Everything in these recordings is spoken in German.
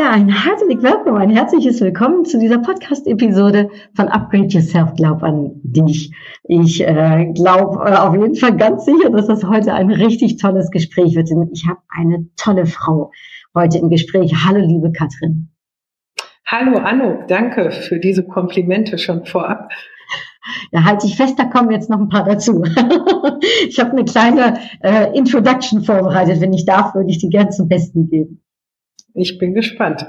Ja, ein herzlich willkommen, ein herzliches Willkommen zu dieser Podcast-Episode von Upgrade Yourself. Glaub an dich. Ich äh, glaube äh, auf jeden Fall ganz sicher, dass das heute ein richtig tolles Gespräch wird. Denn ich habe eine tolle Frau heute im Gespräch. Hallo, liebe Katrin. Hallo, Anno. Danke für diese Komplimente schon vorab. Ja, halte ich fest, da kommen jetzt noch ein paar dazu. ich habe eine kleine äh, Introduction vorbereitet. Wenn ich darf, würde ich die gern zum Besten geben. Ich bin gespannt.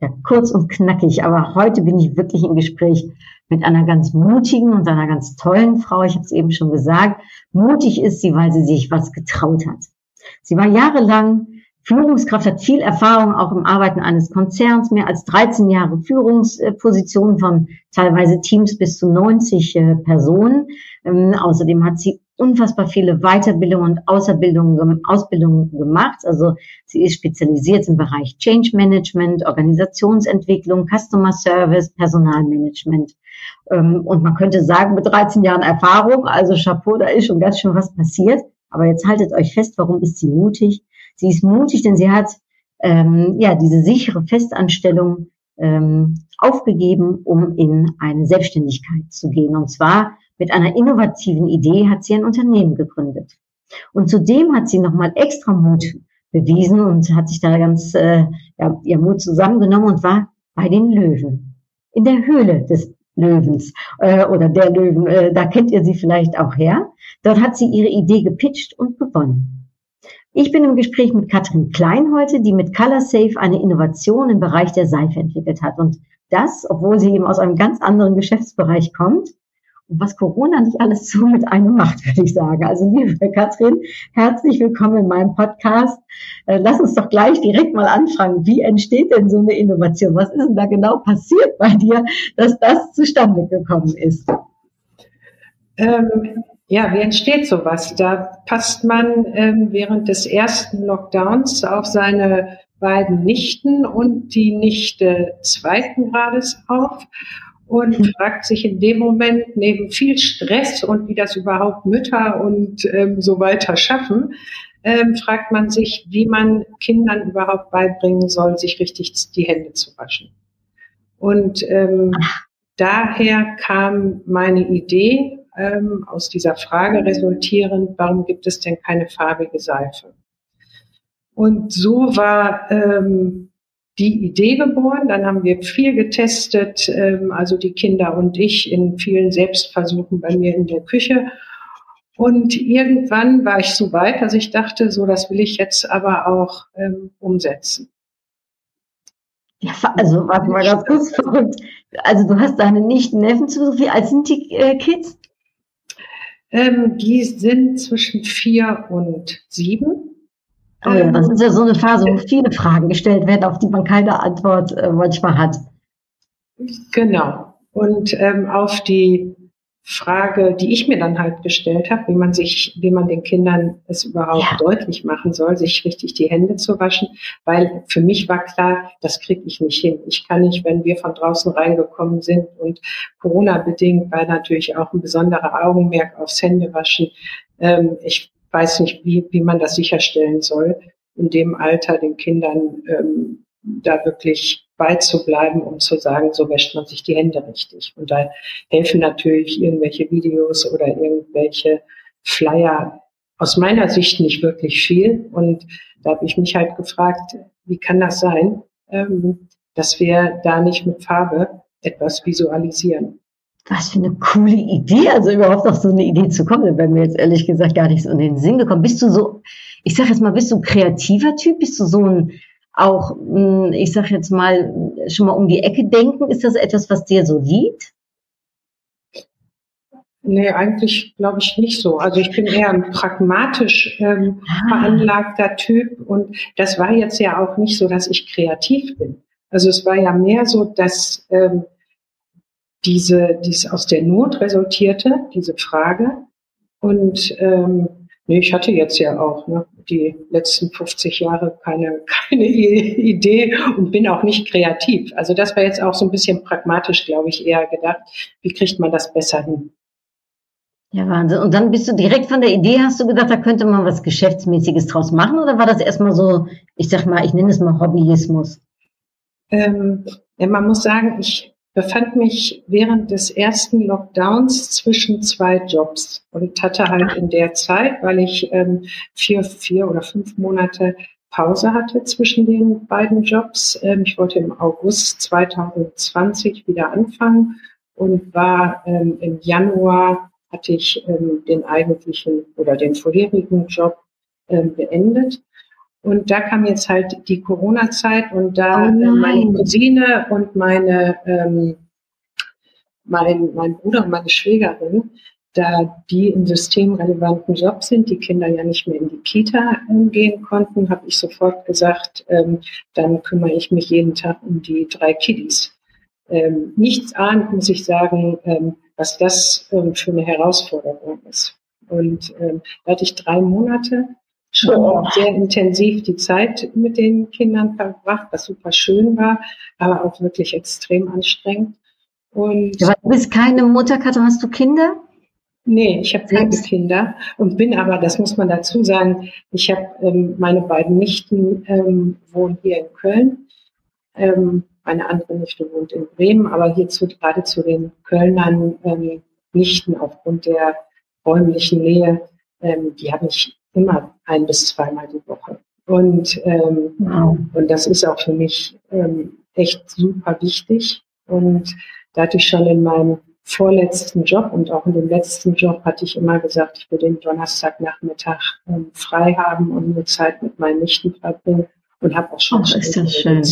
Ja, kurz und knackig, aber heute bin ich wirklich im Gespräch mit einer ganz mutigen und einer ganz tollen Frau. Ich habe es eben schon gesagt. Mutig ist sie, weil sie sich was getraut hat. Sie war jahrelang Führungskraft, hat viel Erfahrung auch im Arbeiten eines Konzerns, mehr als 13 Jahre Führungspositionen von teilweise Teams bis zu 90 äh, Personen. Ähm, außerdem hat sie unfassbar viele Weiterbildungen und Außerbildungen, Ausbildungen gemacht. Also sie ist spezialisiert im Bereich Change Management, Organisationsentwicklung, Customer Service, Personalmanagement. Ähm, und man könnte sagen, mit 13 Jahren Erfahrung, also Chapeau, da ist schon ganz schön was passiert. Aber jetzt haltet euch fest, warum ist sie mutig? Sie ist mutig, denn sie hat ähm, ja diese sichere Festanstellung ähm, aufgegeben, um in eine Selbstständigkeit zu gehen. Und zwar mit einer innovativen Idee hat sie ein Unternehmen gegründet. Und zudem hat sie nochmal extra Mut bewiesen und hat sich da ganz äh, ja, ihr Mut zusammengenommen und war bei den Löwen. In der Höhle des Löwens äh, oder der Löwen, äh, da kennt ihr sie vielleicht auch her. Dort hat sie ihre Idee gepitcht und gewonnen. Ich bin im Gespräch mit Katrin Klein heute, die mit ColorSafe eine Innovation im Bereich der Seife entwickelt hat. Und das, obwohl sie eben aus einem ganz anderen Geschäftsbereich kommt was Corona nicht alles so mit einem macht, würde ich sagen. Also liebe Katrin, herzlich willkommen in meinem Podcast. Äh, lass uns doch gleich direkt mal anfangen. Wie entsteht denn so eine Innovation? Was ist denn da genau passiert bei dir, dass das zustande gekommen ist? Ähm, ja, wie entsteht sowas? Da passt man ähm, während des ersten Lockdowns auf seine beiden Nichten und die Nichte zweiten Grades auf und fragt sich in dem Moment neben viel Stress und wie das überhaupt Mütter und ähm, so weiter schaffen, ähm, fragt man sich, wie man Kindern überhaupt beibringen soll, sich richtig die Hände zu waschen. Und ähm, daher kam meine Idee ähm, aus dieser Frage resultierend, warum gibt es denn keine farbige Seife? Und so war ähm, die Idee geboren. Dann haben wir viel getestet, ähm, also die Kinder und ich in vielen Selbstversuchen bei mir in der Küche. Und irgendwann war ich so weit, dass ich dachte, so, das will ich jetzt aber auch ähm, umsetzen. Ja, also warte mal ganz kurz verrückt. Also du hast deine Nichten, Neffen zu Wie alt sind die äh, Kids? Ähm, die sind zwischen vier und sieben. Oh ja, das ist ja so eine Phase, wo viele Fragen gestellt werden, auf die man keine Antwort äh, manchmal hat. Genau. Und ähm, auf die Frage, die ich mir dann halt gestellt habe, wie man sich, wie man den Kindern es überhaupt ja. deutlich machen soll, sich richtig die Hände zu waschen, weil für mich war klar, das kriege ich nicht hin. Ich kann nicht, wenn wir von draußen reingekommen sind und Corona bedingt, weil natürlich auch ein besonderer Augenmerk aufs Händewaschen. Ähm, ich weiß nicht, wie, wie man das sicherstellen soll, in dem Alter den Kindern ähm, da wirklich beizubleiben, um zu sagen, so wäscht man sich die Hände richtig. Und da helfen natürlich irgendwelche Videos oder irgendwelche Flyer aus meiner Sicht nicht wirklich viel. Und da habe ich mich halt gefragt, wie kann das sein, ähm, dass wir da nicht mit Farbe etwas visualisieren was für eine coole Idee, also überhaupt auf so eine Idee zu kommen, wenn mir jetzt ehrlich gesagt gar nicht so in den Sinn gekommen. Bist du so, ich sag jetzt mal, bist du ein kreativer Typ? Bist du so ein, auch, hm, ich sag jetzt mal, schon mal um die Ecke denken? Ist das etwas, was dir so liegt? Nee, eigentlich glaube ich nicht so. Also ich bin eher ein pragmatisch ähm, ah. veranlagter Typ und das war jetzt ja auch nicht so, dass ich kreativ bin. Also es war ja mehr so, dass ähm, diese, dies aus der Not resultierte, diese Frage. Und ähm, nee, ich hatte jetzt ja auch ne, die letzten 50 Jahre keine, keine Idee und bin auch nicht kreativ. Also das war jetzt auch so ein bisschen pragmatisch, glaube ich, eher gedacht. Wie kriegt man das besser hin? Ja, Wahnsinn. Und dann bist du direkt von der Idee, hast du gedacht, da könnte man was Geschäftsmäßiges draus machen? Oder war das erstmal so, ich sag mal, ich nenne es mal Hobbyismus? Ähm, ja, man muss sagen, ich befand mich während des ersten Lockdowns zwischen zwei Jobs und hatte halt in der Zeit, weil ich ähm, vier, vier oder fünf Monate Pause hatte zwischen den beiden Jobs. Ähm, ich wollte im August 2020 wieder anfangen und war ähm, im Januar hatte ich ähm, den eigentlichen oder den vorherigen Job ähm, beendet. Und da kam jetzt halt die Corona-Zeit und da oh meine Cousine und meine, ähm, mein, mein Bruder und meine Schwägerin, da die in systemrelevanten Jobs sind, die Kinder ja nicht mehr in die Kita ähm, gehen konnten, habe ich sofort gesagt, ähm, dann kümmere ich mich jeden Tag um die drei Kiddies. Ähm, nichts ahnt, muss ich sagen, ähm, was das ähm, für eine Herausforderung ist. Und ähm, da hatte ich drei Monate schon oh. sehr intensiv die Zeit mit den Kindern verbracht, was super schön war, aber auch wirklich extrem anstrengend. Und ja, du bist keine Mutter, Katrin, hast du Kinder? Nee, ich habe keine Kinder und bin aber, das muss man dazu sagen, ich habe ähm, meine beiden Nichten ähm, wohnen hier in Köln. Ähm, eine andere Nichte wohnt in Bremen, aber hierzu gerade zu den Kölnern ähm, Nichten aufgrund der räumlichen Nähe, ähm, die habe ich immer ein bis zweimal die Woche. Und, ähm, wow. und das ist auch für mich ähm, echt super wichtig. Und da hatte ich schon in meinem vorletzten Job und auch in dem letzten Job hatte ich immer gesagt, ich will den Donnerstagnachmittag ähm, frei haben und nur Zeit mit meinen Nichten verbringen und habe auch schon oh, ist das schön.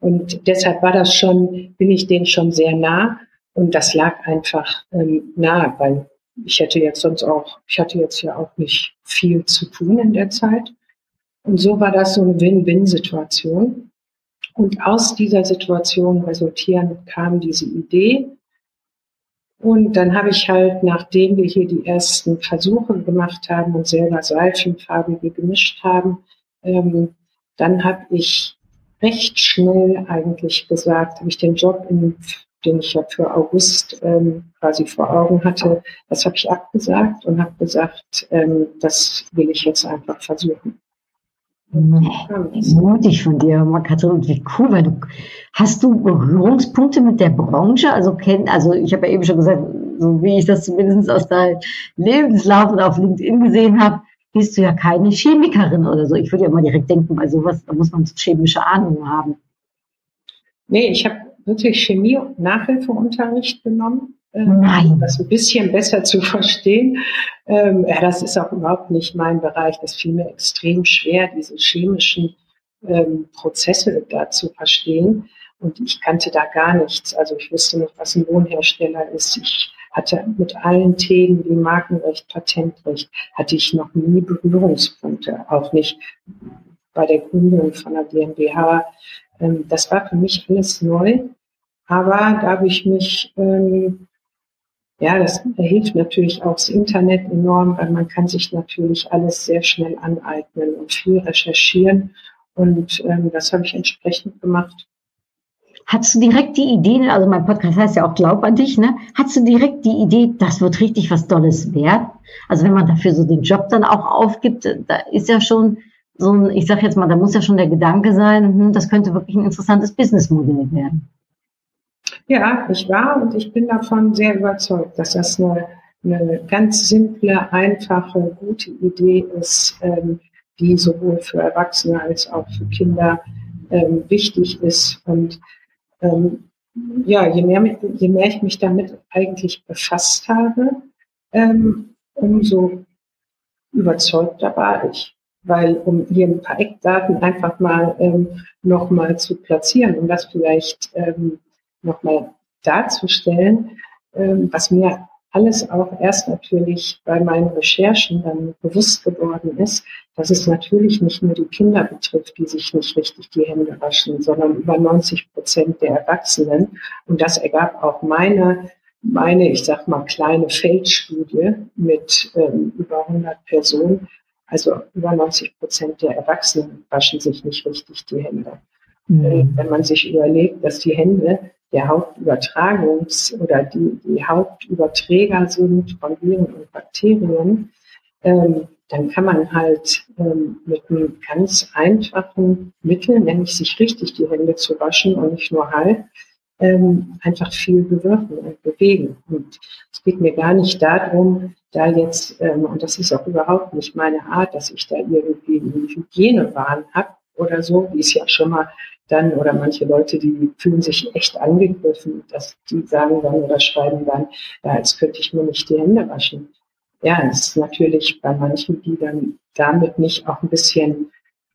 Und deshalb war das schon, bin ich denen schon sehr nah. Und das lag einfach ähm, nahe, weil ich hätte jetzt sonst auch, ich hatte jetzt ja auch nicht viel zu tun in der Zeit. Und so war das so eine Win-Win-Situation. Und aus dieser Situation resultierend kam diese Idee. Und dann habe ich halt, nachdem wir hier die ersten Versuche gemacht haben und selber seifenfarbige gemischt haben, ähm, dann habe ich recht schnell eigentlich gesagt, habe ich den Job, in, den ich ja für August ähm, quasi vor Augen hatte, das habe ich abgesagt und habe gesagt, ähm, das will ich jetzt einfach versuchen. Mutig von dir, Katrin, wie cool, weil du hast du Berührungspunkte mit der Branche? Also kenn, also ich habe ja eben schon gesagt, so wie ich das zumindest aus deinem Lebenslauf und auf LinkedIn gesehen habe, bist du ja keine Chemikerin oder so. Ich würde ja immer direkt denken, bei sowas, da muss man chemische Ahnung haben. Nee, ich habe wirklich Chemie- und Nachhilfeunterricht genommen. Ähm, Nein. Um das ein bisschen besser zu verstehen. Ähm, ja, das ist auch überhaupt nicht mein Bereich. Das fiel mir extrem schwer, diese chemischen ähm, Prozesse da zu verstehen. Und ich kannte da gar nichts. Also ich wusste nicht, was ein Wohnhersteller ist. Ich hatte mit allen Themen wie Markenrecht, Patentrecht, hatte ich noch nie Berührungspunkte, auch nicht bei der Gründung von der GmbH. Ähm, das war für mich alles neu, aber da habe ich mich, ähm, ja, das hilft natürlich auch das Internet enorm, weil man kann sich natürlich alles sehr schnell aneignen und viel recherchieren und ähm, das habe ich entsprechend gemacht. Hattest du direkt die Idee, also mein Podcast heißt ja auch Glaub an dich, ne? Hattest du direkt die Idee, das wird richtig was Dolles wert? Also wenn man dafür so den Job dann auch aufgibt, da ist ja schon so ein, ich sag jetzt mal, da muss ja schon der Gedanke sein, hm, das könnte wirklich ein interessantes Businessmodell werden. Ja, ich war und ich bin davon sehr überzeugt, dass das eine, eine ganz simple, einfache, gute Idee ist, ähm, die sowohl für Erwachsene als auch für Kinder ähm, wichtig ist und ähm, ja, je mehr, je mehr ich mich damit eigentlich befasst habe, ähm, umso überzeugter war ich. Weil, um hier ein paar Eckdaten einfach mal ähm, nochmal zu platzieren, um das vielleicht ähm, nochmal darzustellen, ähm, was mir alles auch erst natürlich bei meinen Recherchen dann bewusst geworden ist, dass es natürlich nicht nur die Kinder betrifft, die sich nicht richtig die Hände waschen, sondern über 90 Prozent der Erwachsenen. Und das ergab auch meine, meine, ich sag mal, kleine Feldstudie mit ähm, über 100 Personen. Also über 90 Prozent der Erwachsenen waschen sich nicht richtig die Hände. Mhm. Wenn man sich überlegt, dass die Hände der Hauptübertragungs- oder die, die Hauptüberträger sind von Viren und Bakterien, ähm, dann kann man halt ähm, mit einem ganz einfachen Mittel, nämlich sich richtig die Hände zu waschen und nicht nur halb, ähm, einfach viel bewirken und bewegen. Und es geht mir gar nicht darum, da jetzt, ähm, und das ist auch überhaupt nicht meine Art, dass ich da irgendwie einen Hygienewahn habe oder so, wie es ja schon mal dann oder manche Leute, die fühlen sich echt angegriffen, dass die sagen dann oder schreiben dann, ja, jetzt könnte ich mir nicht die Hände waschen. Ja, es ist natürlich bei manchen, die dann damit nicht auch ein bisschen,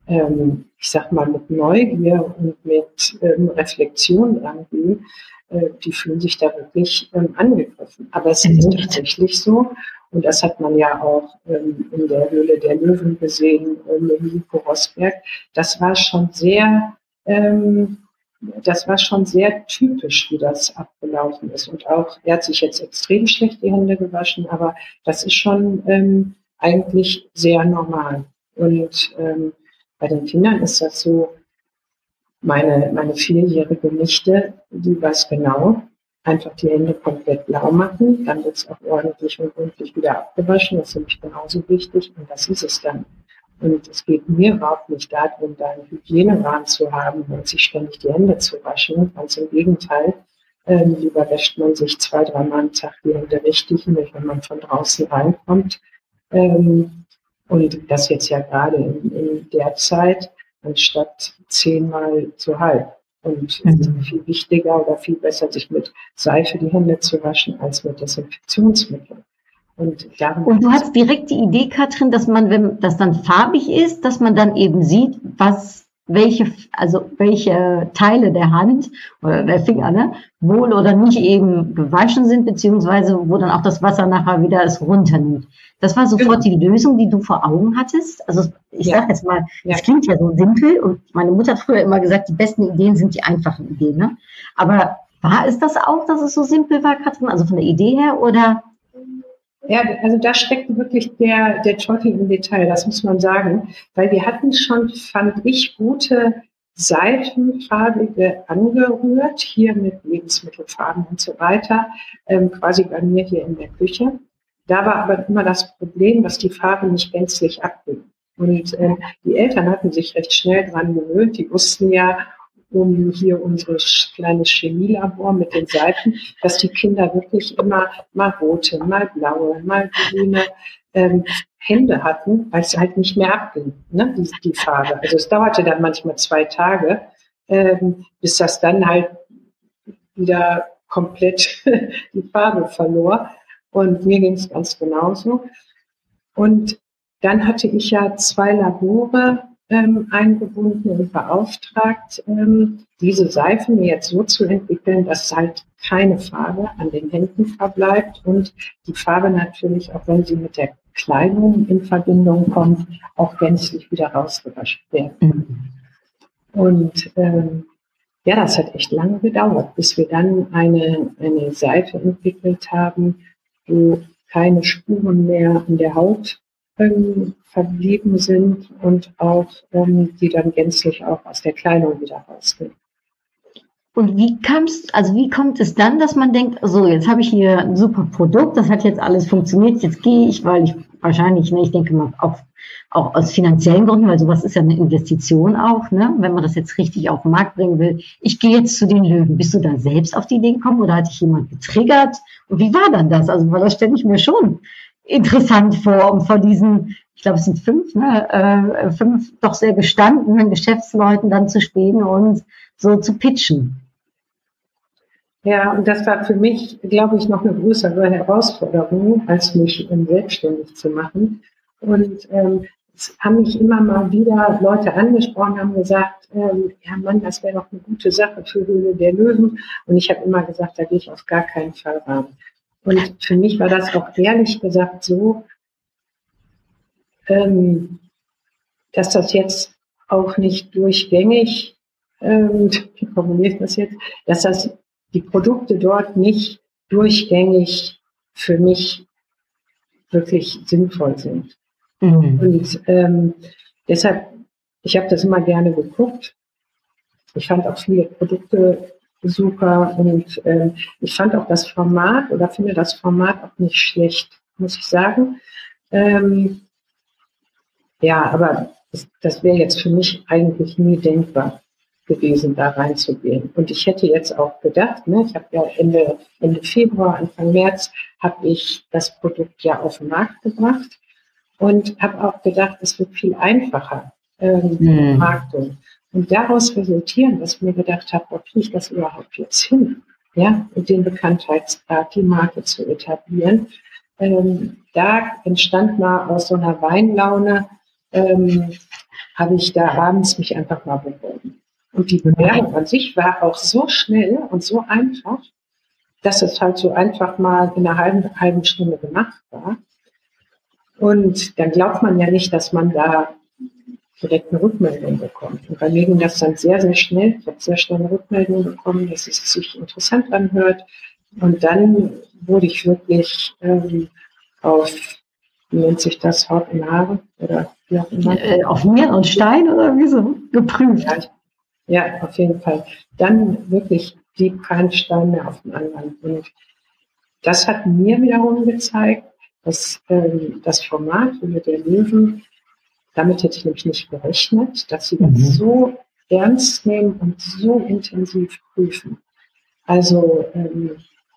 ähm, ich sag mal, mit Neugier und mit ähm, Reflexion rangehen, äh, die fühlen sich da wirklich ähm, angegriffen. Aber es ist tatsächlich so. Und das hat man ja auch ähm, in der Höhle der Löwen gesehen, äh, mit Nico Rosberg. Das war schon sehr ähm, das war schon sehr typisch, wie das abgelaufen ist. Und auch, er hat sich jetzt extrem schlecht die Hände gewaschen, aber das ist schon ähm, eigentlich sehr normal. Und ähm, bei den Kindern ist das so, meine, meine vierjährige Nichte, die weiß genau, einfach die Hände komplett blau machen, dann wird es auch ordentlich und gründlich wieder abgewaschen, das ist nämlich genauso wichtig und das ist es dann. Und es geht mir überhaupt nicht darum, da einen Hygienewahn zu haben und sich ständig die Hände zu waschen. Ganz im Gegenteil. Ähm, lieber wäscht man sich zwei, dreimal am Tag die Hände richtig, nämlich wenn man von draußen reinkommt. Ähm, und das jetzt ja gerade in, in der Zeit, anstatt zehnmal zu halb. Und es ist mhm. viel wichtiger oder viel besser, sich mit Seife die Hände zu waschen, als mit Desinfektionsmitteln. Und, und, du hast direkt die Idee, Katrin, dass man, wenn das dann farbig ist, dass man dann eben sieht, was, welche, also welche Teile der Hand oder der Finger, ne, wohl oder nicht eben gewaschen sind, beziehungsweise wo dann auch das Wasser nachher wieder es runternimmt. Das war sofort genau. die Lösung, die du vor Augen hattest. Also ich ja. sage jetzt mal, es ja. klingt ja so simpel und meine Mutter hat früher immer gesagt, die besten Ideen sind die einfachen Ideen. Ne? Aber war es das auch, dass es so simpel war, Katrin? Also von der Idee her oder ja, also da steckt wirklich der, der Teufel im Detail, das muss man sagen. Weil wir hatten schon, fand ich, gute Seifenfarbige angerührt, hier mit Lebensmittelfarben und so weiter, ähm, quasi bei mir hier in der Küche. Da war aber immer das Problem, dass die Farbe nicht gänzlich abging. Und ähm, die Eltern hatten sich recht schnell dran gewöhnt. Die wussten ja, um hier unser kleines Chemielabor mit den Seifen, dass die Kinder wirklich immer mal rote, mal blaue, mal grüne ähm, Hände hatten, weil es halt nicht mehr abging, ne, die, die Farbe. Also es dauerte dann manchmal zwei Tage, ähm, bis das dann halt wieder komplett die Farbe verlor. Und mir ging es ganz genauso. Und dann hatte ich ja zwei Labore ähm, eingebunden und beauftragt, ähm, diese Seifen jetzt so zu entwickeln, dass halt keine Farbe an den Händen verbleibt und die Farbe natürlich, auch wenn sie mit der Kleidung in Verbindung kommt, auch gänzlich wieder rausgewaschen werden. Mhm. Und ähm, ja, das hat echt lange gedauert, bis wir dann eine, eine Seife entwickelt haben, wo keine Spuren mehr an der Haut ähm, verblieben sind und auch ähm, die dann gänzlich auch aus der Kleidung wieder rausgehen. Und wie kamst, also wie kommt es dann, dass man denkt, so jetzt habe ich hier ein super Produkt, das hat jetzt alles funktioniert, jetzt gehe ich, weil ich wahrscheinlich, ne, ich denke mal auch, auch aus finanziellen Gründen, weil sowas ist ja eine Investition auch, ne, wenn man das jetzt richtig auf den Markt bringen will. Ich gehe jetzt zu den Löwen. Bist du da selbst auf die Idee gekommen oder hat dich jemand getriggert? Und wie war dann das? Also, weil das stelle ich mir schon interessant vor, um vor diesen, ich glaube, es sind fünf, ne, äh, fünf doch sehr gestandenen Geschäftsleuten dann zu stehen und so zu pitchen. Ja, und das war für mich, glaube ich, noch eine größere Herausforderung, als mich selbstständig zu machen. Und ähm, es haben mich immer mal wieder Leute angesprochen, haben gesagt, ähm, ja Mann, das wäre doch eine gute Sache für Höhle der Löwen. Und ich habe immer gesagt, da gehe ich auf gar keinen Fall ran. Und für mich war das auch ehrlich gesagt so, ähm, dass das jetzt auch nicht durchgängig, ähm, wie formuliere ich das jetzt, dass das die Produkte dort nicht durchgängig für mich wirklich sinnvoll sind. Mhm. Und ähm, deshalb, ich habe das immer gerne geguckt. Ich fand auch viele Produkte super und ähm, ich fand auch das Format oder finde das Format auch nicht schlecht, muss ich sagen. Ähm, ja, aber das, das wäre jetzt für mich eigentlich nie denkbar gewesen, da reinzugehen. Und ich hätte jetzt auch gedacht, ne, ich habe ja Ende, Ende Februar, Anfang März, habe ich das Produkt ja auf den Markt gebracht und habe auch gedacht, es wird viel einfacher, ähm, mhm. Vermarktung. Und daraus resultieren, dass ich mir gedacht habe, wo kriege ich das überhaupt jetzt hin? Ja, und den Bekanntheitsgrad, die Marke zu etablieren. Ähm, da entstand mal aus so einer Weinlaune, ähm, habe ich da abends mich einfach mal beworben. Und die Bewerbung an sich war auch so schnell und so einfach, dass es halt so einfach mal in einer halben, halben Stunde gemacht war. Und dann glaubt man ja nicht, dass man da direkt eine Rückmeldung bekommt. Und bei mir ging das dann sehr, sehr schnell. Ich habe sehr schnell eine Rückmeldung bekommen, dass es sich interessant anhört. Und dann wurde ich wirklich ähm, auf, wie nennt sich das, Haut und Haare oder wie auch immer. Äh, auf Meer und Stein oder wie so geprüft? Ja, ja, auf jeden Fall. Dann wirklich blieb kein Stein mehr auf dem anderen. Und das hat mir wiederum gezeigt, dass ähm, das Format Höhle der Löwen damit hätte ich nämlich nicht gerechnet, dass sie das mhm. so ernst nehmen und so intensiv prüfen. Also ähm,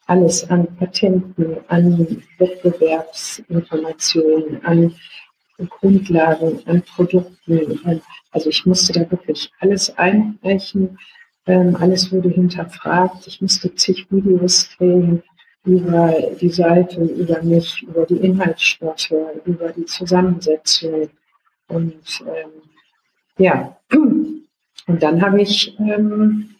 alles an Patenten, an Wettbewerbsinformationen, an Grundlagen, an Produkten. Also ich musste da wirklich alles einreichen. Ähm, alles wurde hinterfragt. Ich musste zig Videos drehen über die Seite, über mich, über die Inhaltsstoffe, über die Zusammensetzung, und ähm, ja, und dann habe ich, ähm,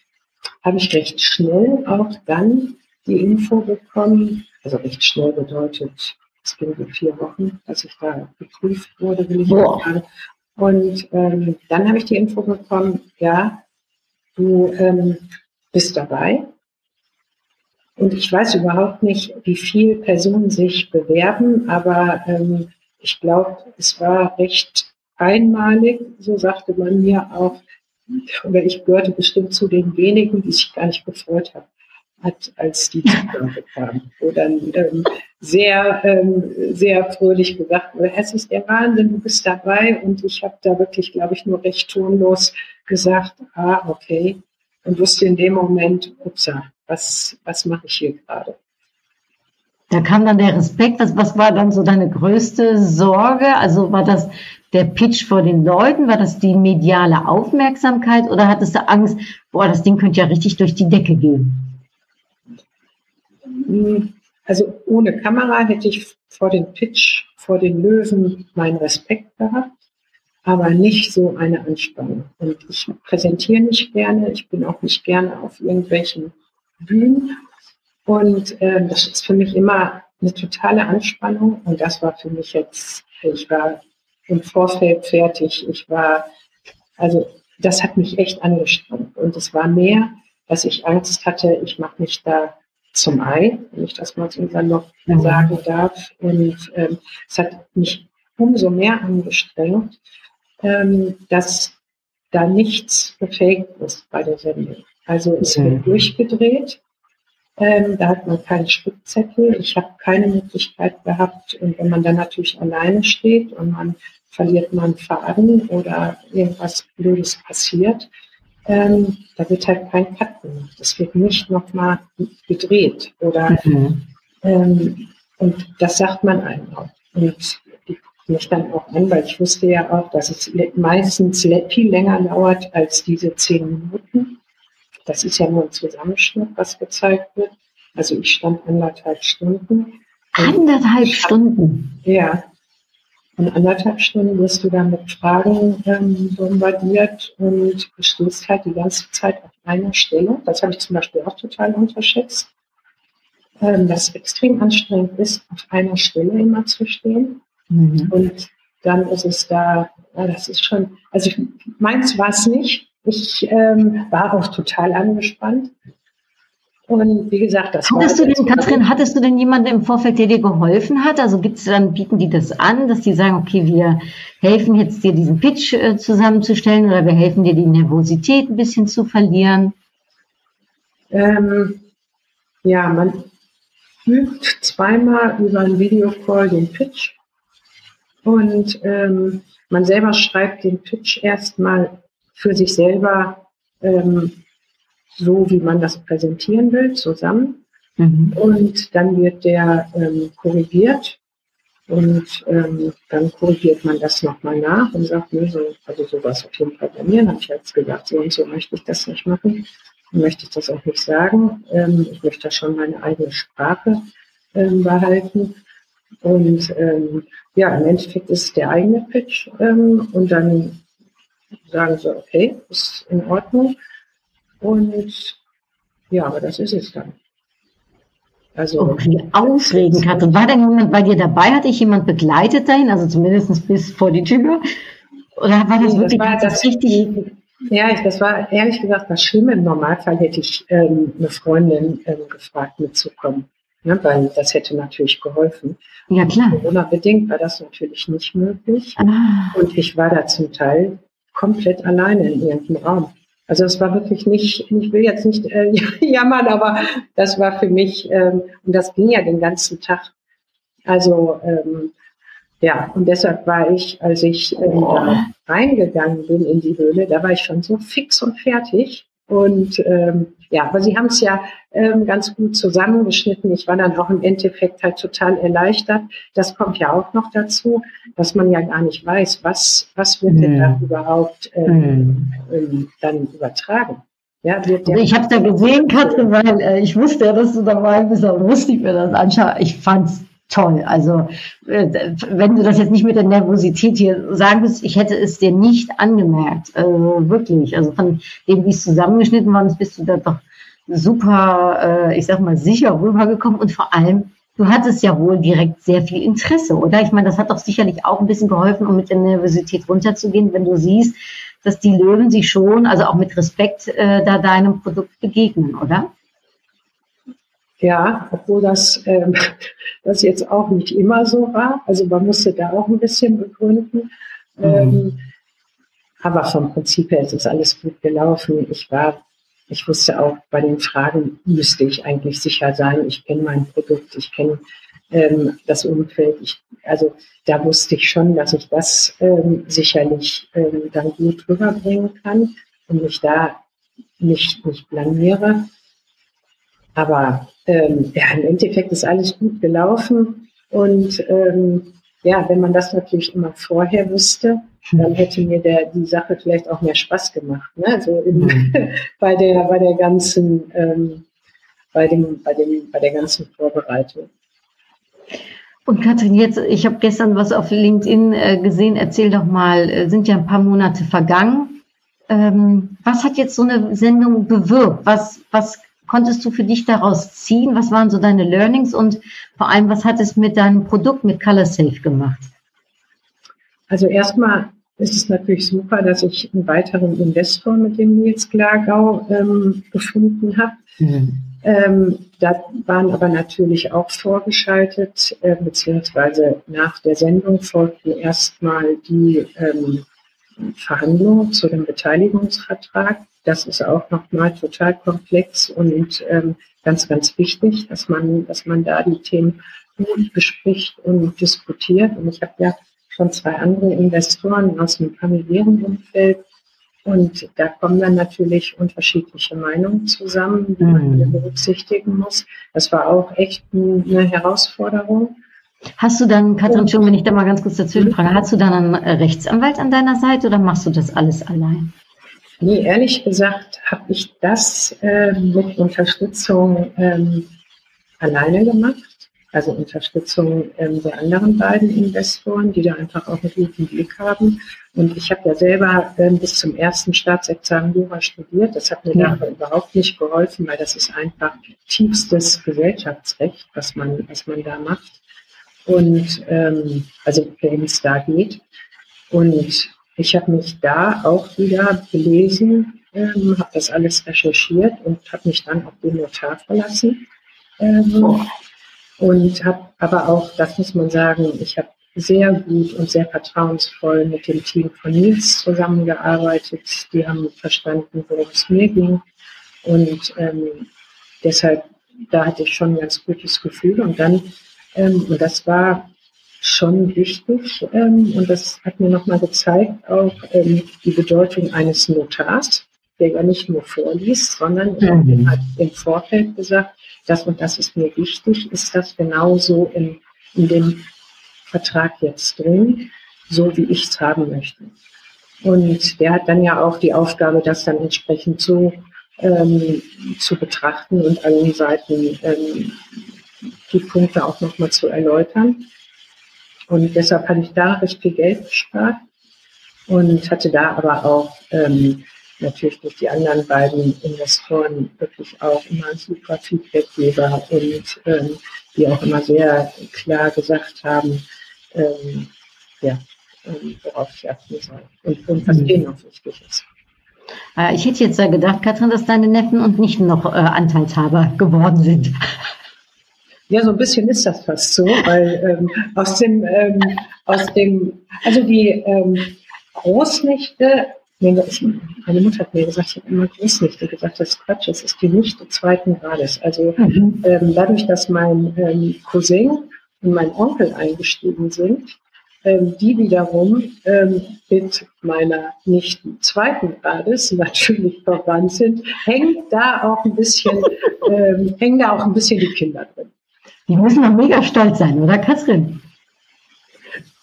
habe ich recht schnell auch dann die Info bekommen, also recht schnell bedeutet, es ging so vier Wochen, dass ich da geprüft wurde, will ich wow. sagen. Und ähm, dann habe ich die Info bekommen, ja, du ähm, bist dabei. Und ich weiß überhaupt nicht, wie viele Personen sich bewerben, aber ähm, ich glaube, es war recht einmalig, so sagte man mir auch, oder ich gehörte bestimmt zu den wenigen, die sich gar nicht gefreut haben, hat, als die Zusage kam, wo dann ähm, sehr, ähm, sehr fröhlich gesagt wurde, es ist der Wahnsinn, du bist dabei und ich habe da wirklich, glaube ich, nur recht tonlos gesagt, ah, okay, und wusste in dem Moment, upsa, was, was mache ich hier gerade? Da kam dann der Respekt. Was, was war dann so deine größte Sorge? Also war das der Pitch vor den Leuten? War das die mediale Aufmerksamkeit oder hattest du Angst, boah, das Ding könnte ja richtig durch die Decke gehen? Hm, also ohne Kamera hätte ich vor den Pitch, vor den Löwen meinen Respekt gehabt, aber nicht so eine Anspannung. Und ich präsentiere nicht gerne, ich bin auch nicht gerne auf irgendwelchen Bühnen. Und äh, das ist für mich immer eine totale Anspannung. Und das war für mich jetzt, ich war im Vorfeld fertig. Ich war, also das hat mich echt angestrengt. Und es war mehr, dass ich Angst hatte, ich mache mich da zum Ei, wenn ich das mal so salopp mhm. sagen darf. Und ähm, es hat mich umso mehr angestrengt, ähm, dass da nichts gefaked ist bei der Sendung. Also es mhm. wird durchgedreht. Ähm, da hat man keinen Spickzettel. Ich habe keine Möglichkeit gehabt. Und wenn man dann natürlich alleine steht und man verliert man Faden oder irgendwas Blödes passiert, ähm, da wird halt kein Cut gemacht. Es wird nicht nochmal gedreht oder mhm. ähm, und das sagt man einem auch. Und die mich dann auch an, weil ich wusste ja auch, dass es meistens viel länger dauert als diese zehn Minuten. Das ist ja nur ein Zusammenschnitt, was gezeigt wird. Also ich stand anderthalb Stunden. Anderthalb Stunden? Ja, in anderthalb Stunden wirst du dann mit Fragen ähm, bombardiert und stehst halt die ganze Zeit auf einer Stelle. Das habe ich zum Beispiel auch total unterschätzt. ähm, das extrem anstrengend ist, auf einer Stelle immer zu stehen. Mhm. Und dann ist es da, ja, das ist schon, also ich, meins war es nicht. Ich ähm, war auch total angespannt. Und wie gesagt, das hattest war. Du denn, Katrin, hattest du denn jemanden im Vorfeld, der dir geholfen hat? Also gibt's dann, bieten die das an, dass die sagen, okay, wir helfen jetzt dir diesen Pitch äh, zusammenzustellen oder wir helfen dir die Nervosität ein bisschen zu verlieren? Ähm, ja, man übt zweimal über einen Videocall den Pitch und ähm, man selber schreibt den Pitch erstmal für sich selber ähm, so, wie man das präsentieren will, zusammen. Mhm. Und dann wird der ähm, korrigiert und ähm, dann korrigiert man das nochmal nach und sagt, nee, so, also sowas auf jeden Fall bei mir. Habe ich jetzt gesagt, so und so möchte ich das nicht machen. Möchte ich das auch nicht sagen. Ähm, ich möchte da schon meine eigene Sprache ähm, behalten. Und ähm, ja, im Endeffekt ist es der eigene Pitch ähm, und dann sagen sie, okay, ist in Ordnung. Und ja, aber das ist es dann. Also okay, aufregend, Katrin. War denn jemand bei dir dabei? Hatte ich jemand begleitet dahin? Also zumindest bis vor die Tür? Oder war das nee, wirklich das war das richtig? Ja, ich, das war ehrlich gesagt das Schlimme. Im Normalfall hätte ich ähm, eine Freundin ähm, gefragt, mitzukommen. Ne, weil das hätte natürlich geholfen. Ja, klar. Corona-bedingt war das natürlich nicht möglich. Ah. Und ich war da zum Teil komplett alleine in irgendeinem Raum. Also es war wirklich nicht, ich will jetzt nicht äh, jammern, aber das war für mich, ähm, und das ging ja den ganzen Tag. Also ähm, ja, und deshalb war ich, als ich ähm, da reingegangen bin in die Höhle, da war ich schon so fix und fertig. Und ähm, ja, aber sie haben es ja ähm, ganz gut zusammengeschnitten. Ich war dann auch im Endeffekt halt total erleichtert. Das kommt ja auch noch dazu, dass man ja gar nicht weiß, was, was wird denn da überhaupt ähm, ähm, dann übertragen. Ja, wird also ich habe da gesehen, Katrin, weil äh, ich wusste ja, dass du dabei bist, aber musste ich mir das anschauen. Ich fand's toll. Also äh, wenn du das jetzt nicht mit der Nervosität hier sagen willst, ich hätte es dir nicht angemerkt. Also wirklich. Also von dem, wie es zusammengeschnitten worden ist, bist du da doch super, äh, ich sag mal, sicher rübergekommen und vor allem, du hattest ja wohl direkt sehr viel Interesse, oder? Ich meine, das hat doch sicherlich auch ein bisschen geholfen, um mit der Nervosität runterzugehen, wenn du siehst, dass die Löwen sich schon, also auch mit Respekt, da deinem Produkt begegnen, oder? Ja, obwohl das, ähm, das jetzt auch nicht immer so war. Also man musste da auch ein bisschen begründen. Mhm. Ähm, aber vom Prinzip her ist es alles gut gelaufen. Ich war, ich wusste auch, bei den Fragen müsste ich eigentlich sicher sein. Ich kenne mein Produkt, ich kenne ähm, das Umfeld. Ich, also da wusste ich schon, dass ich das ähm, sicherlich ähm, dann gut rüberbringen kann und mich da nicht, nicht blamiere. Aber ähm, ja, im Endeffekt ist alles gut gelaufen. Und ähm, ja, wenn man das natürlich immer vorher wüsste, dann hätte mir der, die Sache vielleicht auch mehr Spaß gemacht. Ne? Also in, mhm. bei der, bei der ganzen, ähm, bei dem, bei dem, bei der ganzen Vorbereitung. Und Katrin, jetzt, ich habe gestern was auf LinkedIn äh, gesehen. Erzähl doch mal, äh, sind ja ein paar Monate vergangen. Ähm, was hat jetzt so eine Sendung bewirkt? Was, was konntest du für dich daraus ziehen? Was waren so deine Learnings und vor allem, was hat es mit deinem Produkt, mit ColorSafe gemacht? Also erstmal ist es natürlich super, dass ich einen weiteren Investor mit dem Nils Glagau ähm, gefunden habe. Mhm. Ähm, da waren aber natürlich auch vorgeschaltet, äh, beziehungsweise nach der Sendung folgten erstmal die ähm, Verhandlungen zu dem Beteiligungsvertrag das ist auch nochmal total komplex und ähm, ganz, ganz wichtig, dass man, dass man da die Themen gut bespricht und diskutiert. Und ich habe ja schon zwei andere Investoren aus dem familiären Umfeld. Und da kommen dann natürlich unterschiedliche Meinungen zusammen, die man mhm. berücksichtigen muss. Das war auch echt eine Herausforderung. Hast du dann, Katrin, schon, wenn ich da mal ganz kurz dazwischen frage, hast du dann einen Rechtsanwalt an deiner Seite oder machst du das alles allein? Nee, ehrlich gesagt habe ich das äh, mit Unterstützung ähm, alleine gemacht. also Unterstützung ähm, der anderen beiden Investoren, die da einfach auch einen guten Blick haben. Und ich habe ja selber ähm, bis zum ersten Staatsexamen Jura studiert. Das hat mir ja. da überhaupt nicht geholfen, weil das ist einfach tiefstes Gesellschaftsrecht, was man, was man da macht. Und ähm, also wenn es da geht. Und ich habe mich da auch wieder belesen, ähm, habe das alles recherchiert und habe mich dann auf den Notar verlassen. Ähm. Und habe aber auch, das muss man sagen, ich habe sehr gut und sehr vertrauensvoll mit dem Team von Nils zusammengearbeitet. Die haben verstanden, worum es mir ging. Und ähm, deshalb, da hatte ich schon ein ganz gutes Gefühl. Und dann, ähm, und das war schon wichtig, ähm, und das hat mir nochmal gezeigt, auch ähm, die Bedeutung eines Notars, der ja nicht nur vorliest, sondern mhm. hat im Vorfeld gesagt, das und das ist mir wichtig, ist das genauso in, in dem Vertrag jetzt drin, so wie ich es haben möchte. Und der hat dann ja auch die Aufgabe, das dann entsprechend so ähm, zu betrachten und an den Seiten ähm, die Punkte auch nochmal zu erläutern. Und deshalb hatte ich da recht viel Geld gespart und hatte da aber auch ähm, natürlich durch die anderen beiden Investoren wirklich auch immer super Feedbackgeber und ähm, die auch immer sehr klar gesagt haben, ähm, ja, ähm, worauf ich achten soll und, und was mhm. denen auch wichtig ist. Äh, ich hätte jetzt ja gedacht, Katrin, dass deine Neffen und nicht noch äh, Anteilshaber geworden sind. Ja, so ein bisschen ist das fast so, weil ähm, aus dem, ähm, aus dem, also die ähm, Großnächte meine Mutter hat mir gesagt, ich habe immer Großnichte gesagt, das ist Quatsch, das ist die Nichte zweiten Grades. Also mhm. ähm, dadurch, dass mein ähm, Cousin und mein Onkel eingestiegen sind, ähm, die wiederum ähm, mit meiner Nichte zweiten Grades natürlich verwandt sind, hängt da auch ein bisschen, ähm, hängen da auch ein bisschen die Kinder drin. Die müssen doch mega stolz sein, oder Katrin?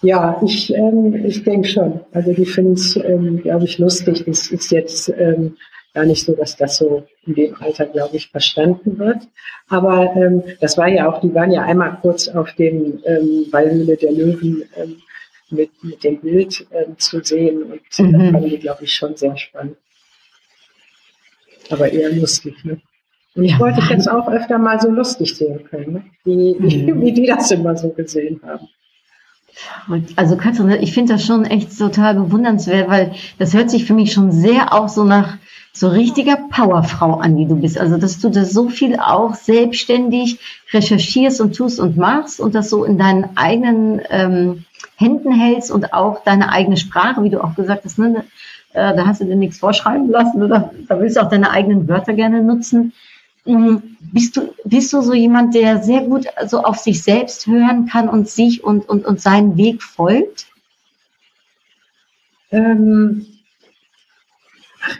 Ja, ich, ähm, ich denke schon. Also die finden es, ähm, glaube ich, lustig. Es ist jetzt ähm, gar nicht so, dass das so in dem Alter, glaube ich, verstanden wird. Aber ähm, das war ja auch, die waren ja einmal kurz auf dem ähm, Ballhöhle der Löwen ähm, mit, mit dem Bild ähm, zu sehen. Und mhm. das fanden die, glaube ich, schon sehr spannend. Aber eher lustig, ne? Und ich ja. wollte ich jetzt auch öfter mal so lustig sehen können, ne? wie, mhm. wie die das immer so gesehen haben. Also Katrin, ich finde das schon echt total bewundernswert, weil das hört sich für mich schon sehr auch so nach so richtiger Powerfrau an, die du bist. Also dass du das so viel auch selbstständig recherchierst und tust und machst und das so in deinen eigenen ähm, Händen hältst und auch deine eigene Sprache, wie du auch gesagt hast, ne, äh, da hast du dir nichts vorschreiben lassen oder da willst du auch deine eigenen Wörter gerne nutzen. Mhm. Bist du, bist du so jemand, der sehr gut so auf sich selbst hören kann und sich und, und, und seinen Weg folgt? Ähm,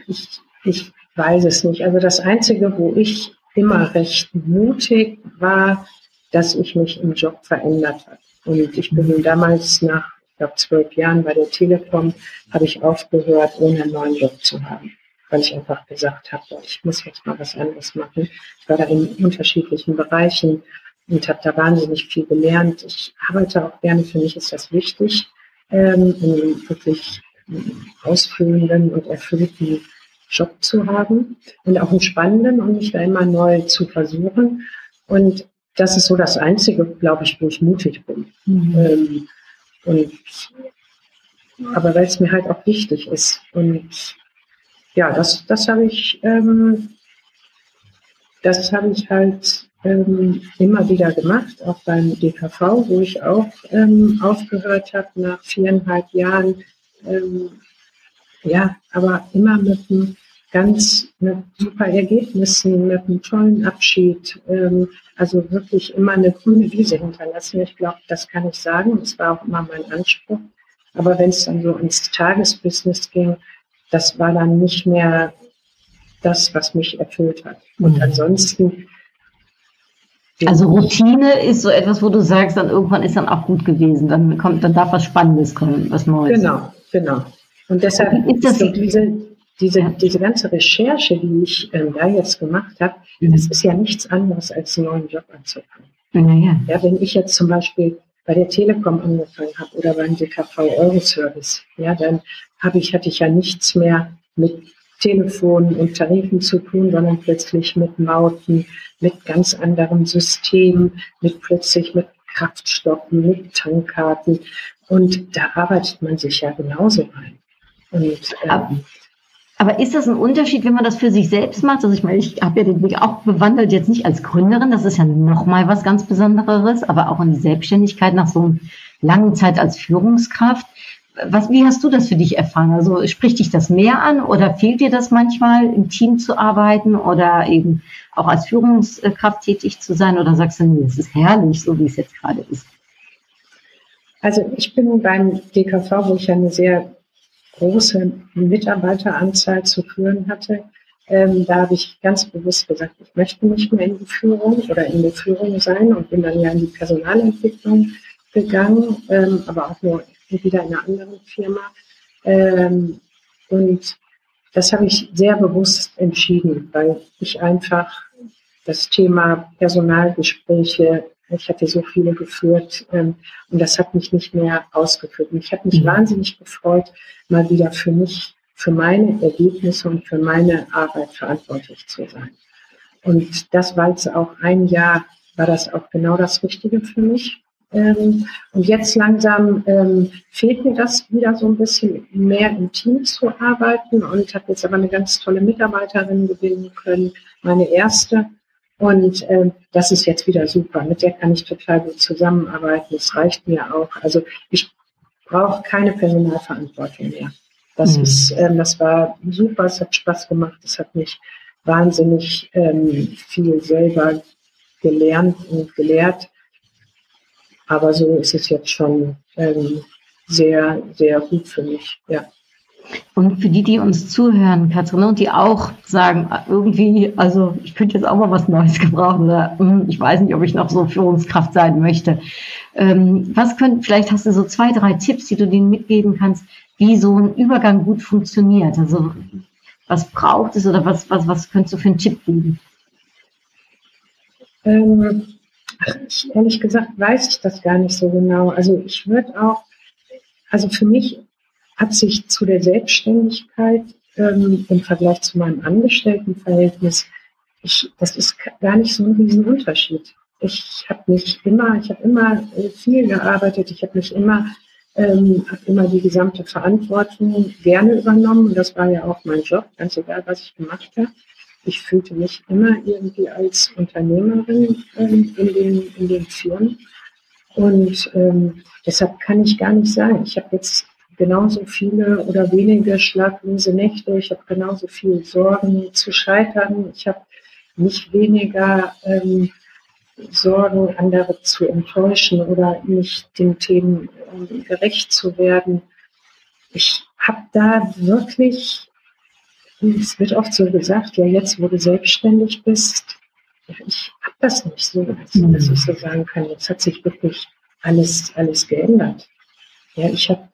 ich, ich weiß es nicht. Also das Einzige, wo ich immer recht mutig war, dass ich mich im Job verändert habe. Und ich bin damals nach, ich glaube, zwölf Jahren bei der Telekom, habe ich aufgehört, ohne einen neuen Job zu haben weil ich einfach gesagt habe, ich muss jetzt mal was anderes machen. Ich war da in unterschiedlichen Bereichen und habe da wahnsinnig viel gelernt. Ich arbeite auch gerne, für mich ist das wichtig, ähm, einen wirklich ausfüllenden und erfüllten Job zu haben und auch einen spannenden und mich da immer neu zu versuchen. Und das ist so das Einzige, glaube ich, wo ich mutig bin. Mhm. Ähm, und aber weil es mir halt auch wichtig ist. Und ja, das, das habe ich, ähm, das habe ich halt ähm, immer wieder gemacht, auch beim DKV, wo ich auch ähm, aufgehört habe nach viereinhalb Jahren. Ähm, ja, aber immer mit einem ganz mit super Ergebnissen, mit einem tollen Abschied. Ähm, also wirklich immer eine grüne Wiese hinterlassen. Ich glaube, das kann ich sagen. Das war auch immer mein Anspruch. Aber wenn es dann so ins Tagesbusiness ging, das war dann nicht mehr das, was mich erfüllt hat. Und mhm. ansonsten. Also Routine ist so etwas, wo du sagst, dann irgendwann ist dann auch gut gewesen. Dann kommt, dann darf was Spannendes kommen, was Neues. Genau, genau. Und deshalb ist das so diese, diese, diese ganze Recherche, die ich ähm, da jetzt gemacht habe, mhm. das ist ja nichts anderes als einen neuen Job anzufangen. Naja. Ja, wenn ich jetzt zum Beispiel bei der Telekom angefangen habe oder beim DKV Euroservice, ja, dann habe ich, hatte ich ja nichts mehr mit Telefonen und Tarifen zu tun, sondern plötzlich mit Mauten, mit ganz anderen Systemen, mit plötzlich mit Kraftstoffen, mit Tankkarten. Und da arbeitet man sich ja genauso rein. Und, ähm, aber ist das ein Unterschied, wenn man das für sich selbst macht? Also ich meine, ich habe ja den Weg auch bewandelt, jetzt nicht als Gründerin, das ist ja nochmal was ganz Besonderes, aber auch in die Selbstständigkeit nach so einer langen Zeit als Führungskraft. Was, wie hast du das für dich erfahren? Also spricht dich das mehr an oder fehlt dir das manchmal, im Team zu arbeiten oder eben auch als Führungskraft tätig zu sein? Oder sagst du, nee, es ist herrlich, so wie es jetzt gerade ist? Also ich bin beim DKV, wo ich eine sehr große Mitarbeiteranzahl zu führen hatte, ähm, da habe ich ganz bewusst gesagt, ich möchte nicht mehr in die Führung oder in die Führung sein und bin dann ja in die Personalentwicklung gegangen, ähm, aber auch nur wieder in einer anderen Firma. Ähm, und das habe ich sehr bewusst entschieden, weil ich einfach das Thema Personalgespräche ich hatte so viele geführt ähm, und das hat mich nicht mehr ausgeführt. Und ich habe mich mhm. wahnsinnig gefreut, mal wieder für mich, für meine Ergebnisse und für meine Arbeit verantwortlich zu sein. Und das war jetzt auch ein Jahr, war das auch genau das Richtige für mich. Ähm, und jetzt langsam ähm, fehlt mir das wieder so ein bisschen mehr im Team zu arbeiten und habe jetzt aber eine ganz tolle Mitarbeiterin gewinnen können, meine erste. Und ähm, das ist jetzt wieder super. Mit der kann ich total gut zusammenarbeiten. Das reicht mir auch. Also ich brauche keine Personalverantwortung mehr. Das mhm. ist, ähm, das war super. Es hat Spaß gemacht. Es hat mich wahnsinnig ähm, viel selber gelernt und gelehrt. Aber so ist es jetzt schon ähm, sehr, sehr gut für mich. Ja. Und für die, die uns zuhören, Katrin, und die auch sagen, irgendwie, also ich könnte jetzt auch mal was Neues gebrauchen oder hm, ich weiß nicht, ob ich noch so Führungskraft sein möchte. Ähm, was könnt, vielleicht hast du so zwei, drei Tipps, die du denen mitgeben kannst, wie so ein Übergang gut funktioniert. Also was braucht es oder was, was, was könntest du für einen Tipp geben? Ähm, ich, ehrlich gesagt weiß ich das gar nicht so genau. Also ich würde auch, also für mich hat sich zu der Selbstständigkeit ähm, im Vergleich zu meinem Angestelltenverhältnis, ich, das ist gar nicht so ein Riesenunterschied. Ich habe mich immer, ich habe immer äh, viel gearbeitet, ich habe mich immer, ähm, hab immer die gesamte Verantwortung gerne übernommen und das war ja auch mein Job, ganz egal, was ich gemacht habe. Ich fühlte mich immer irgendwie als Unternehmerin ähm, in, den, in den Firmen. Und ähm, deshalb kann ich gar nicht sagen, ich habe jetzt genauso viele oder wenige schlaflose Nächte. Ich habe genauso viel Sorgen zu scheitern. Ich habe nicht weniger ähm, Sorgen, andere zu enttäuschen oder nicht den Themen ähm, gerecht zu werden. Ich habe da wirklich, es wird oft so gesagt, ja jetzt, wo du selbstständig bist, ich habe das nicht so, dass, dass ich so sagen kann, jetzt hat sich wirklich alles, alles geändert. Ja, ich habe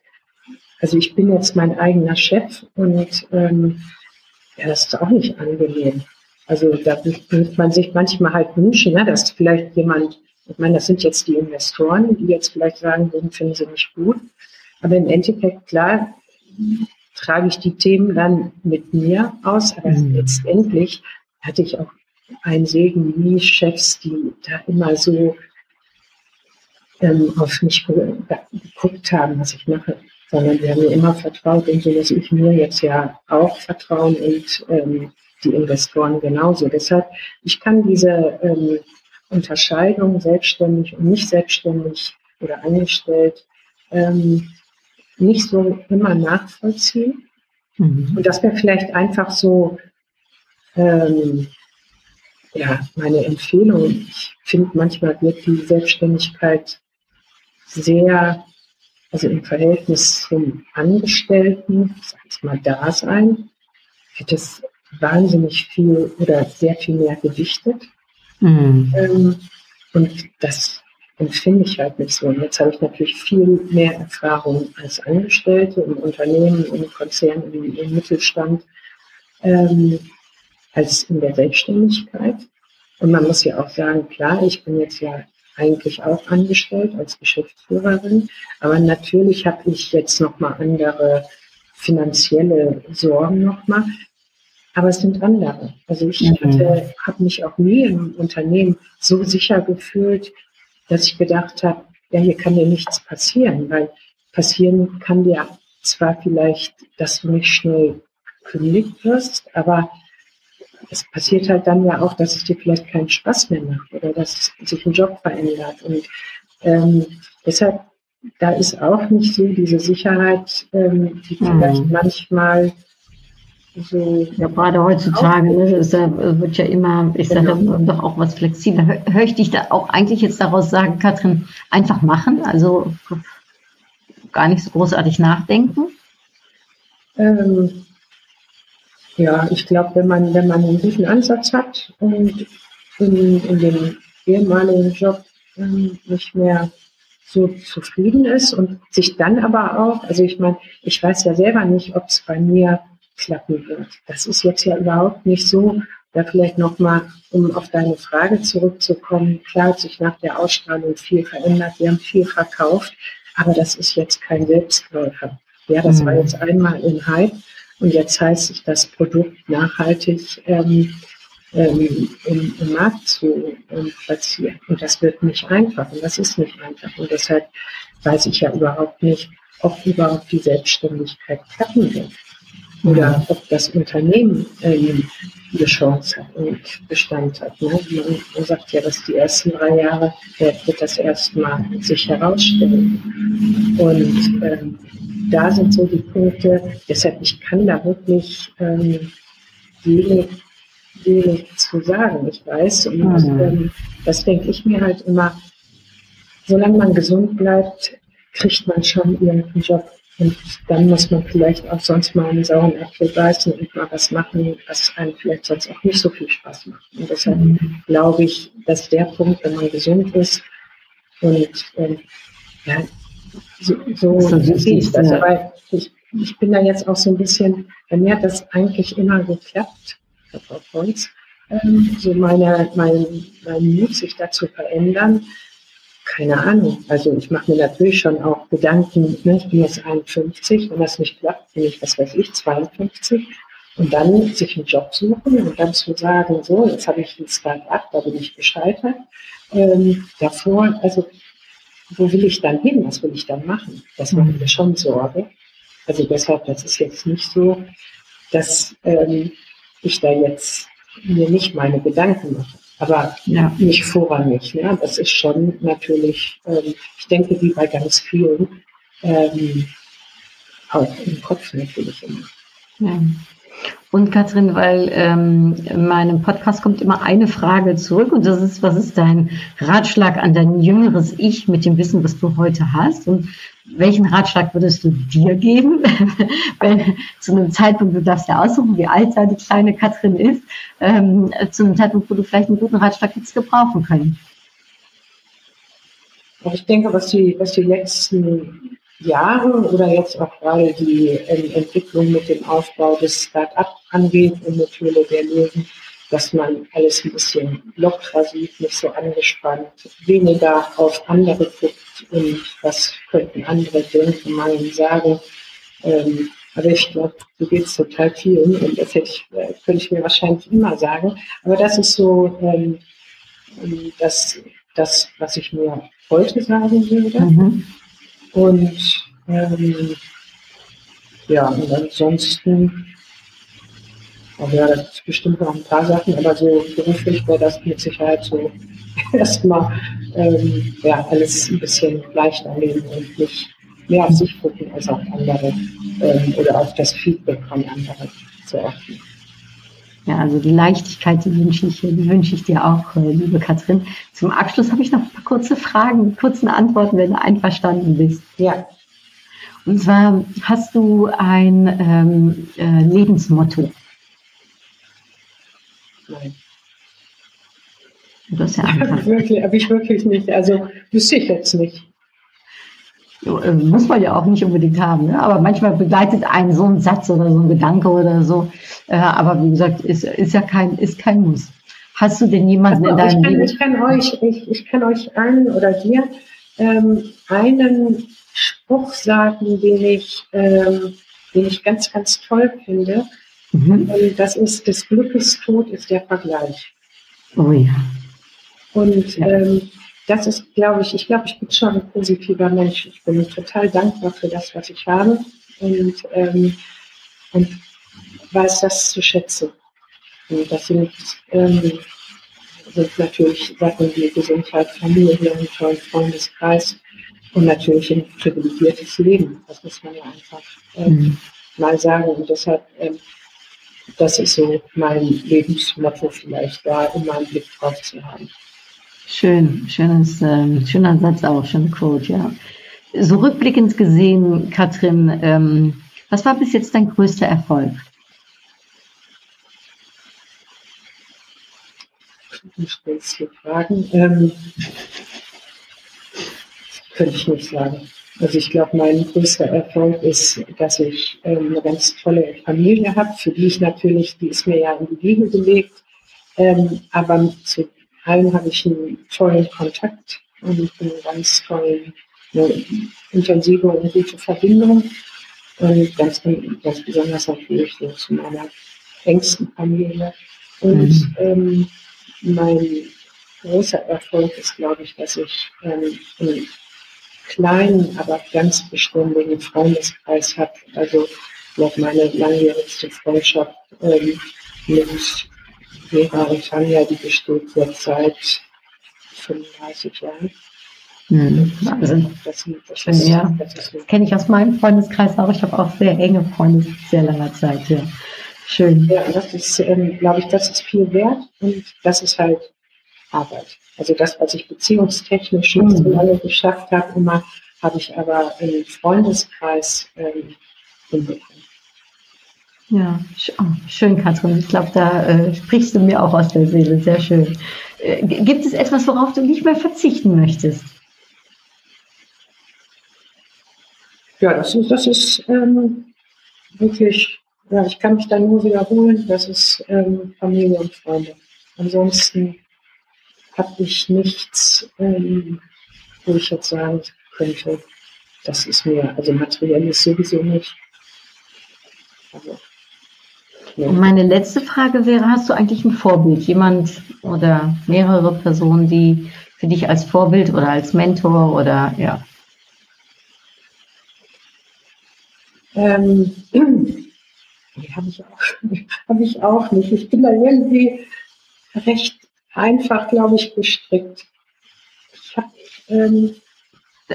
also ich bin jetzt mein eigener Chef und ähm, ja, das ist auch nicht angenehm. Also da würde man sich manchmal halt wünschen, ne, dass vielleicht jemand, ich meine, das sind jetzt die Investoren, die jetzt vielleicht sagen würden, finden sie nicht gut. Aber im Endeffekt, klar, trage ich die Themen dann mit mir aus. Aber mhm. letztendlich hatte ich auch einen Segen wie Chefs, die da immer so ähm, auf mich geguckt haben, was ich mache sondern wir haben mir immer vertraut und so muss ich mir jetzt ja auch vertrauen und ähm, die Investoren genauso. Deshalb, ich kann diese ähm, Unterscheidung selbstständig und nicht selbstständig oder angestellt ähm, nicht so immer nachvollziehen. Mhm. Und das wäre vielleicht einfach so ähm, ja, meine Empfehlung. Ich finde, manchmal wird die Selbstständigkeit sehr also im Verhältnis zum Angestellten, sag ich mal, Dasein, wird es wahnsinnig viel oder sehr viel mehr gewichtet. Mhm. Ähm, und das empfinde ich halt nicht so. Und jetzt habe ich natürlich viel mehr Erfahrung als Angestellte im Unternehmen, im Konzern, im, im Mittelstand, ähm, als in der Selbstständigkeit. Und man muss ja auch sagen, klar, ich bin jetzt ja eigentlich auch angestellt als Geschäftsführerin. Aber natürlich habe ich jetzt nochmal andere finanzielle Sorgen nochmal. Aber es sind andere. Also ich mhm. habe mich auch nie im Unternehmen so sicher gefühlt, dass ich gedacht habe, ja, hier kann dir nichts passieren, weil passieren kann dir zwar vielleicht, dass du nicht schnell gekündigt wirst, aber es passiert halt dann ja auch, dass es dir vielleicht keinen Spaß mehr macht oder dass sich ein Job verändert. Und ähm, deshalb, da ist auch nicht so diese Sicherheit, ähm, die vielleicht mhm. manchmal so. Ja, gerade heutzutage ne, ist, wird ja immer, ich sage genau. doch auch was flexibler. Hör, höre ich dich da auch eigentlich jetzt daraus sagen, Katrin, einfach machen? Also gar nicht so großartig nachdenken? Ähm, ja, ich glaube, wenn man, wenn man diesen Ansatz hat und in, in dem ehemaligen Job ähm, nicht mehr so zufrieden ist und sich dann aber auch, also ich meine, ich weiß ja selber nicht, ob es bei mir klappen wird. Das ist jetzt ja überhaupt nicht so. Da vielleicht nochmal, um auf deine Frage zurückzukommen, klar hat sich nach der Ausstrahlung viel verändert, wir haben viel verkauft, aber das ist jetzt kein Selbstläufer. Ja, das mhm. war jetzt einmal in Hype und jetzt heißt es, das Produkt nachhaltig ähm, ähm, im, im, Markt zu ähm, platzieren. Und das wird nicht einfach und das ist nicht einfach. Und deshalb weiß ich ja überhaupt nicht, ob überhaupt die Selbstständigkeit klappen wird oder ob das Unternehmen ähm, eine Chance hat und Bestand hat. Ne? Man, sagt ja, dass die ersten drei Jahre wird das erstmal sich herausstellen. Und ähm, da sind so die Punkte, deshalb ich kann da wirklich ähm, wenig, wenig zu sagen. Ich weiß, und mhm. ähm, das denke ich mir halt immer, solange man gesund bleibt, kriegt man schon irgendeinen Job. Und dann muss man vielleicht auch sonst mal einen sauren Apfel beißen und mal was machen, was einem vielleicht sonst auch nicht so viel Spaß macht. Und deshalb mhm. glaube ich, dass der Punkt, wenn man gesund ist und ähm, ja, so, so, so sehe ich das. Aber ich, ich bin da jetzt auch so ein bisschen, bei mir hat das eigentlich immer geklappt, Frau Freunds, ähm, so meine, mein, mein Mut, sich da zu verändern. Keine Ahnung. Also ich mache mir natürlich schon auch Gedanken, ne, ich bin jetzt 51, wenn das nicht klappt, bin ich, was weiß ich, 52. Und dann sich einen Job suchen und dann zu sagen, so, jetzt habe ich ein Start-up, da bin ich gescheitert. Ähm, davor, also wo will ich dann hin? Was will ich dann machen? Das macht mir schon Sorge. Also deshalb, das ist jetzt nicht so, dass ähm, ich da jetzt mir nicht meine Gedanken mache. Aber ja. nicht vorrangig. Ne? Das ist schon natürlich, ähm, ich denke, wie bei ganz vielen, ähm, auch im Kopf natürlich immer. Ja. Und Katrin, weil ähm, in meinem Podcast kommt immer eine Frage zurück und das ist, was ist dein Ratschlag an dein jüngeres Ich mit dem Wissen, was du heute hast? Und welchen Ratschlag würdest du dir geben, wenn zu einem Zeitpunkt, du darfst ja aussuchen, wie alt deine kleine Katrin ist, ähm, zu einem Zeitpunkt, wo du vielleicht einen guten Ratschlag jetzt gebrauchen können? Ich denke, was die, was die letzten Jahren oder jetzt auch gerade die ähm, Entwicklung mit dem Aufbau des Start-up angeht und mit Höhle der Löwen, dass man alles ein bisschen lockerer sieht, nicht so angespannt, weniger auf andere guckt und was könnten andere denken, meinen, sagen. Ähm, aber ich glaube, so geht es total vielen und das hätte ich, äh, könnte ich mir wahrscheinlich immer sagen. Aber das ist so ähm, das, das, was ich mir heute sagen würde. Mhm. Und ähm, ja, und ansonsten, aber ja, das ist bestimmt noch ein paar Sachen, aber so beruflich wäre das mit Sicherheit so erstmal ähm, ja, alles ein bisschen leichter nehmen und nicht mehr auf sich gucken als auf andere ähm, oder auf das Feedback von anderen zu achten. Ja, also die Leichtigkeit, die wünsche ich, die wünsche ich dir auch, äh, liebe Katrin. Zum Abschluss habe ich noch ein paar kurze Fragen, kurzen Antworten, wenn du einverstanden bist. Ja. Und zwar hast du ein ähm, äh, Lebensmotto? Nein. Das ist ja wirklich, habe ich wirklich nicht. Also wüsste ich jetzt nicht. Äh, muss man ja auch nicht unbedingt haben, ne? aber manchmal begleitet einen so ein Satz oder so ein Gedanke oder so. Äh, aber wie gesagt, ist, ist ja kein, ist kein Muss. Hast du denn jemanden also, in deinem ich kann, Leben? Ich kann euch, ich, ich kann euch einen oder dir ähm, einen Spruch sagen, den ich, ähm, den ich ganz, ganz toll finde. Mhm. Und das ist, des Glückes Tod ist der Vergleich. Oh ja. Und ja. Ähm, das ist, glaube ich, ich glaube, ich bin schon ein positiver Mensch. Ich bin total dankbar für das, was ich habe und, ähm, und weiß das zu schätzen. Und das sind, ähm, sind natürlich Sachen wie Gesundheit, Familie, einen tollen Freundeskreis und natürlich ein privilegiertes Leben. Das muss man ja einfach ähm, mhm. mal sagen. Und deshalb, ähm, das ist so mein Lebensmotto vielleicht, da immer einen Blick drauf zu haben. Schön, schönes, äh, schöner Satz auch, schöner Quote, ja. So rückblickend gesehen, Katrin, ähm, was war bis jetzt dein größter Erfolg? Du stellst hier Fragen. Ähm, könnte ich nicht sagen. Also ich glaube, mein größter Erfolg ist, dass ich ähm, eine ganz tolle Familie habe, für die ich natürlich, die ist mir ja in die Wiege gelegt, ähm, aber zu allen habe ich einen tollen Kontakt und eine ganz tolle, eine intensive und gute Verbindung. Und ganz, ganz besonders natürlich so zu meiner engsten Familie. Und mhm. ähm, mein großer Erfolg ist, glaube ich, dass ich ähm, einen kleinen, aber ganz beständigen Freundeskreis habe. Also noch meine langjährigste Freundschaft ähm, mit Vera und Tanja, die besteht jetzt seit 35 Jahren. Wahnsinn. Das, das, das, ja. das kenne ich aus meinem Freundeskreis auch. Ich habe auch sehr enge Freunde sehr langer Zeit. Ja. Schön. Ja, das ist, ähm, glaube ich, das ist viel wert und das ist halt Arbeit. Also das, was ich beziehungstechnisch mhm. so lange geschafft habe, immer habe ich aber im Freundeskreis ähm, hinbekommen. Ja, oh, schön, Katrin. Ich glaube, da äh, sprichst du mir auch aus der Seele. Sehr schön. Äh, gibt es etwas, worauf du nicht mehr verzichten möchtest? Ja, das ist, das ist ähm, wirklich, ja, ich kann mich da nur wiederholen, das ist ähm, Familie und Freunde. Ansonsten habe ich nichts, ähm, wo ich jetzt sagen könnte, das ist mir, also materiell ist sowieso nicht. Also, ja. Meine letzte Frage wäre, hast du eigentlich ein Vorbild, jemand oder mehrere Personen, die für dich als Vorbild oder als Mentor oder ja? Ähm, die habe ich, auch, hab ich auch nicht. Ich bin da irgendwie recht einfach, glaube ich, gestrickt. Ich habe ähm,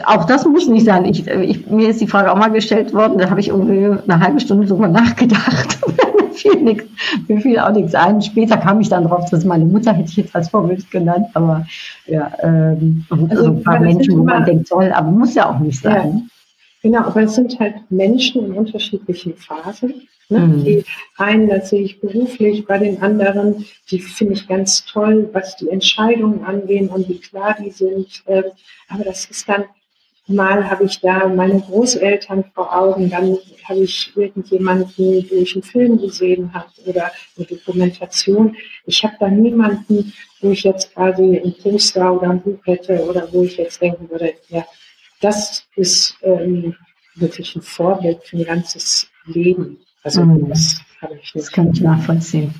auch das muss nicht sein. Ich, ich, mir ist die Frage auch mal gestellt worden, da habe ich irgendwie eine halbe Stunde drüber nachgedacht. mir, fiel nix, mir fiel auch nichts ein. Später kam ich dann drauf, dass meine Mutter hätte ich jetzt als Vorbild genannt, aber ja, ähm, also, ein paar Menschen, wo man denkt, toll, aber muss ja auch nicht sein. Ja. Genau, aber es sind halt Menschen in unterschiedlichen Phasen. Ne? Mhm. Die einen, das sehe ich beruflich, bei den anderen, die finde ich ganz toll, was die Entscheidungen angehen und wie klar die sind. Ähm, aber das ist dann, mal habe ich da meine Großeltern vor Augen, dann habe ich irgendjemanden, wo ich einen Film gesehen habe oder eine Dokumentation. Ich habe da niemanden, wo ich jetzt quasi ein Poster oder ein Buch hätte oder wo ich jetzt denken würde, ja, das ist ähm, wirklich ein Vorbild für ein ganzes Leben. Also mhm. das habe ich nicht. Das kann ich nachvollziehen.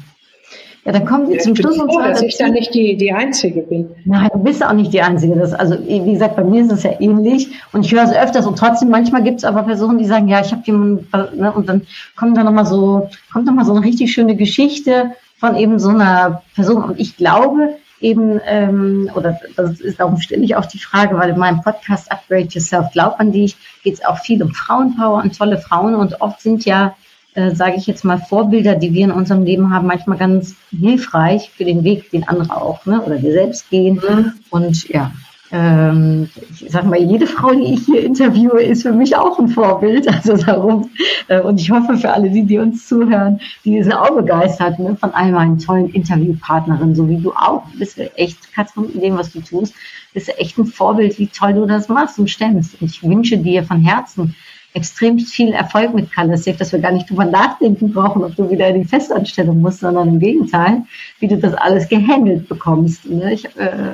Ja, dann kommen wir zum Schluss. Froh, dass ich da nicht die, die Einzige bin. Nein, du bist auch nicht die Einzige. Das, also, wie gesagt, bei mir ist es ja ähnlich. Und ich höre es öfters. Und trotzdem, manchmal gibt es aber Personen, die sagen, ja, ich habe jemanden, ne, und dann kommt da nochmal so, kommt nochmal so eine richtig schöne Geschichte von eben so einer Person. Und ich glaube, eben, ähm, oder das ist darum stelle ich auch die Frage, weil in meinem Podcast Upgrade Yourself, glaub an dich, geht es auch viel um Frauenpower und tolle Frauen und oft sind ja, äh, sage ich jetzt mal, Vorbilder, die wir in unserem Leben haben, manchmal ganz hilfreich für den Weg, den andere auch, ne, oder wir selbst gehen. Mhm. Und ja, ähm, ich sag mal, jede Frau, die ich hier interviewe, ist für mich auch ein Vorbild. Also darum, äh, und ich hoffe für alle die, die uns zuhören, die sind auch begeistert ne, von all meinen tollen Interviewpartnerinnen, so wie du auch. Du bist echt, Katrin, in dem, was du tust, bist du echt ein Vorbild, wie toll du das machst und stemmst. Und ich wünsche dir von Herzen, extrem viel Erfolg mit Safe, dass wir gar nicht drüber nachdenken brauchen, ob du wieder in die Festanstellung musst, sondern im Gegenteil, wie du das alles gehandelt bekommst. Ne? Ich, äh,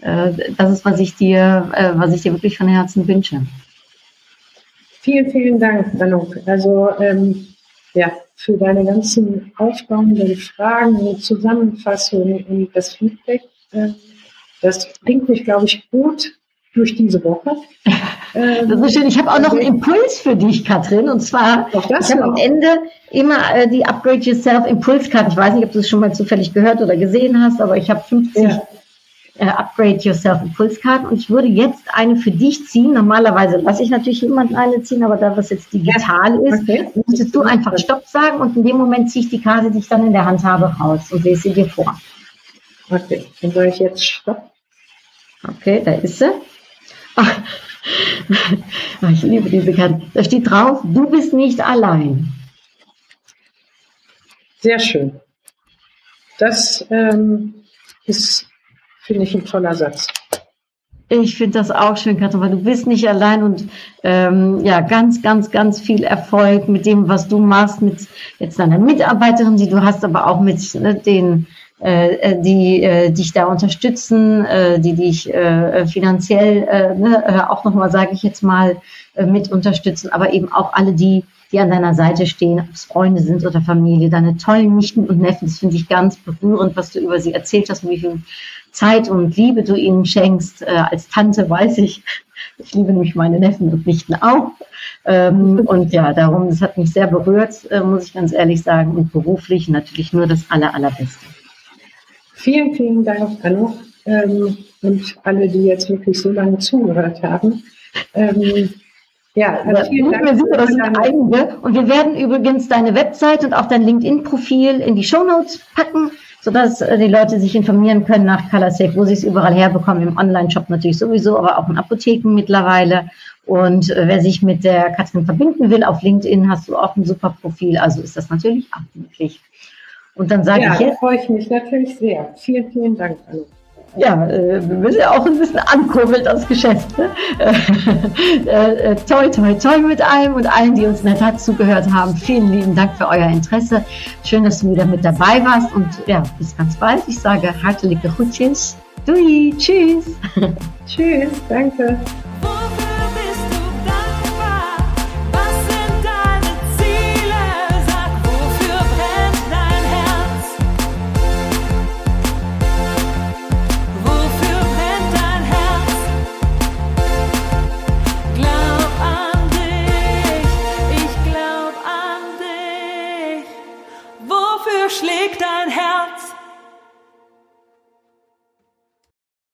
äh, das ist, was ich dir, äh, was ich dir wirklich von Herzen wünsche. Vielen, vielen Dank, Anouk. Also ähm, ja, für deine ganzen aufbauenden Fragen und Zusammenfassungen und das Feedback. Äh, das bringt mich, glaube ich, gut durch diese Woche. Ähm, das ist schön. Ich habe auch noch einen Impuls für dich, Katrin. Und zwar, ich habe am Ende immer äh, die Upgrade Yourself Impulskarte. Ich weiß nicht, ob du es schon mal zufällig gehört oder gesehen hast, aber ich habe 50 ja äh, Upgrade Yourself Impulskarten und ich würde jetzt eine für dich ziehen. Normalerweise lasse ich natürlich jemanden eine ziehen, aber da was jetzt digital ist, okay. müsstest du einfach Stopp sagen und in dem Moment ziehe ich die Karte, die ich dann in der Hand habe, raus und lese sie dir vor. Okay, dann sage ich jetzt Stopp. Okay, da ist sie. Ach, ich liebe diese Karte. Da steht drauf, du bist nicht allein. Sehr schön. Das ähm, ist Finde ich ein toller Satz. Ich finde das auch schön, Katrin, weil du bist nicht allein und ähm, ja, ganz, ganz, ganz viel Erfolg mit dem, was du machst, mit jetzt deiner Mitarbeiterin, die du hast, aber auch mit ne, den, äh, äh die äh, dich da unterstützen, äh, die dich äh, finanziell äh, ne, äh, auch nochmal, sage ich jetzt mal, äh, mit unterstützen, aber eben auch alle die, die an deiner Seite stehen, ob es Freunde sind oder Familie, deine tollen Nichten und Neffen, das finde ich ganz berührend, was du über sie erzählt hast und wie viel Zeit und Liebe du ihnen schenkst. Äh, als Tante weiß ich, ich liebe nämlich meine Neffen und Nichten auch. Ähm, und ja, darum, das hat mich sehr berührt, äh, muss ich ganz ehrlich sagen. Und beruflich natürlich nur das Aller, Allerbeste. Vielen, vielen Dank, Anno. Ähm, und alle, die jetzt wirklich so lange zugehört haben. Ähm, ja, also vielen Dank. Mir sicher, das sind einige. Und wir werden übrigens deine Website und auch dein LinkedIn-Profil in die Show Notes packen sodass äh, die Leute sich informieren können nach ColorSafe, wo sie es überall herbekommen, im Online-Shop natürlich sowieso, aber auch in Apotheken mittlerweile. Und äh, wer sich mit der Katrin verbinden will, auf LinkedIn hast du auch ein super Profil, also ist das natürlich auch möglich. Und dann sage ja, ich jetzt. freue ich mich natürlich sehr. Vielen, vielen Dank, Anna ja, äh, wir müssen ja auch ein bisschen ankurbeln, das Geschäft. Ne? Äh, äh, toi, toi, toi mit allem und allen, die uns in der Tat zugehört haben. Vielen lieben Dank für euer Interesse. Schön, dass du wieder mit dabei warst und ja, bis ganz bald. Ich sage hartliche Groetjes. Doei, tschüss. tschüss, danke.